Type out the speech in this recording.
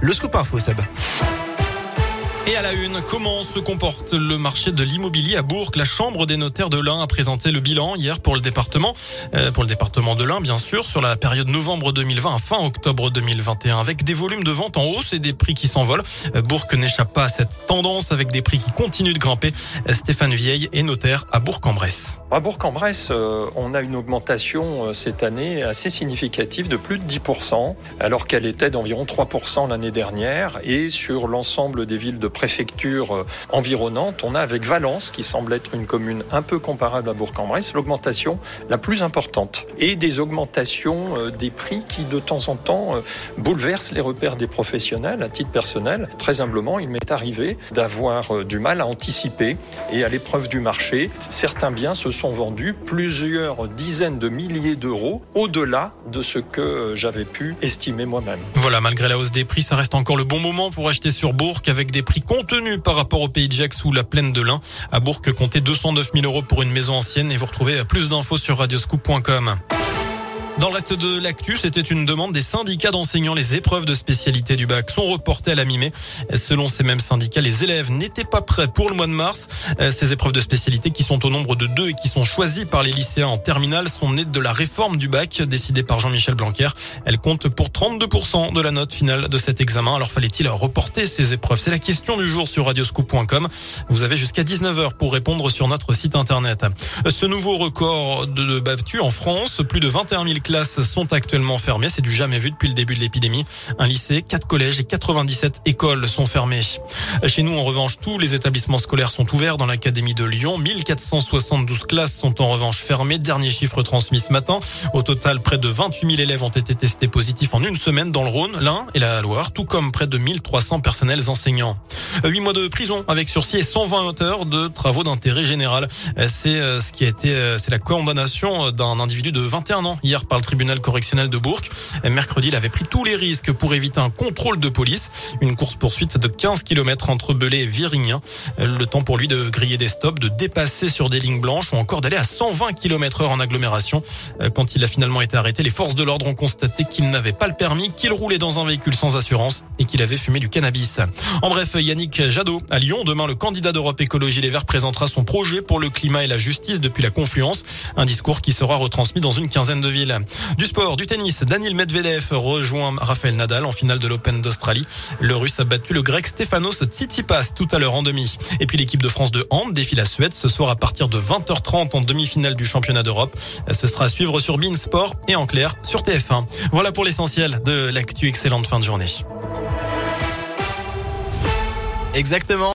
Le scoop info, Seb. Et à la une, comment se comporte le marché de l'immobilier à Bourg La Chambre des notaires de l'Ain a présenté le bilan hier pour le département, euh, pour le département de l'Ain, bien sûr, sur la période novembre 2020 à fin octobre 2021, avec des volumes de vente en hausse et des prix qui s'envolent. Euh, Bourg n'échappe pas à cette tendance avec des prix qui continuent de grimper. Euh, Stéphane Vieille est notaire à Bourg-en-Bresse. À Bourg-en-Bresse, on a une augmentation cette année assez significative de plus de 10%, alors qu'elle était d'environ 3% l'année dernière. Et sur l'ensemble des villes de préfecture euh, environnantes, on a avec Valence, qui semble être une commune un peu comparable à Bourg-en-Bresse, l'augmentation la plus importante. Et des augmentations euh, des prix qui, de temps en temps, euh, bouleversent les repères des professionnels. À titre personnel, très humblement, il m'est arrivé d'avoir du mal à anticiper et à l'épreuve du marché. Certains biens se sont vendus plusieurs dizaines de milliers d'euros au-delà de ce que j'avais pu estimer moi-même. Voilà, malgré la hausse des prix, ça reste encore le bon moment pour acheter sur Bourg avec des prix contenus par rapport au pays de Jacques ou la plaine de l'Ain. À Bourg, comptez 209 000 euros pour une maison ancienne et vous retrouvez plus d'infos sur radioscoop.com. Dans le reste de l'actu, c'était une demande des syndicats d'enseignants. Les épreuves de spécialité du bac sont reportées à la mi-mai. Selon ces mêmes syndicats, les élèves n'étaient pas prêts pour le mois de mars. Ces épreuves de spécialité qui sont au nombre de deux et qui sont choisies par les lycéens en terminale sont nées de la réforme du bac décidée par Jean-Michel Blanquer. Elles comptent pour 32% de la note finale de cet examen. Alors fallait-il reporter ces épreuves? C'est la question du jour sur radioscoop.com. Vous avez jusqu'à 19h pour répondre sur notre site internet. Ce nouveau record de battu en France, plus de 21 000 classes sont actuellement fermées. C'est du jamais vu depuis le début de l'épidémie. Un lycée, quatre collèges et 97 écoles sont fermés. Chez nous, en revanche, tous les établissements scolaires sont ouverts dans l'académie de Lyon. 1472 classes sont en revanche fermées. Dernier chiffre transmis ce matin. Au total, près de 28 000 élèves ont été testés positifs en une semaine dans le Rhône, l'Ain et la Loire, tout comme près de 1300 personnels enseignants. Huit mois de prison avec sursis et 120 heures de travaux d'intérêt général. C'est ce qui a été, c'est la condamnation d'un individu de 21 ans hier le tribunal correctionnel de Bourg. Mercredi, il avait pris tous les risques pour éviter un contrôle de police. Une course-poursuite de 15 km entre Belay et Virignan. Le temps pour lui de griller des stops, de dépasser sur des lignes blanches ou encore d'aller à 120 km heure en agglomération. Quand il a finalement été arrêté, les forces de l'ordre ont constaté qu'il n'avait pas le permis, qu'il roulait dans un véhicule sans assurance et qu'il avait fumé du cannabis. En bref, Yannick Jadot à Lyon. Demain, le candidat d'Europe Écologie Les Verts présentera son projet pour le climat et la justice depuis la confluence. Un discours qui sera retransmis dans une quinzaine de villes. Du sport, du tennis, Daniel Medvedev rejoint Rafael Nadal en finale de l'Open d'Australie. Le russe a battu le grec Stefanos Tsitsipas tout à l'heure en demi. Et puis l'équipe de France de hand défile la Suède ce soir à partir de 20h30 en demi-finale du championnat d'Europe. Ce sera à suivre sur Bein Sport et en clair sur TF1. Voilà pour l'essentiel de l'actu. Excellente fin de journée. Exactement.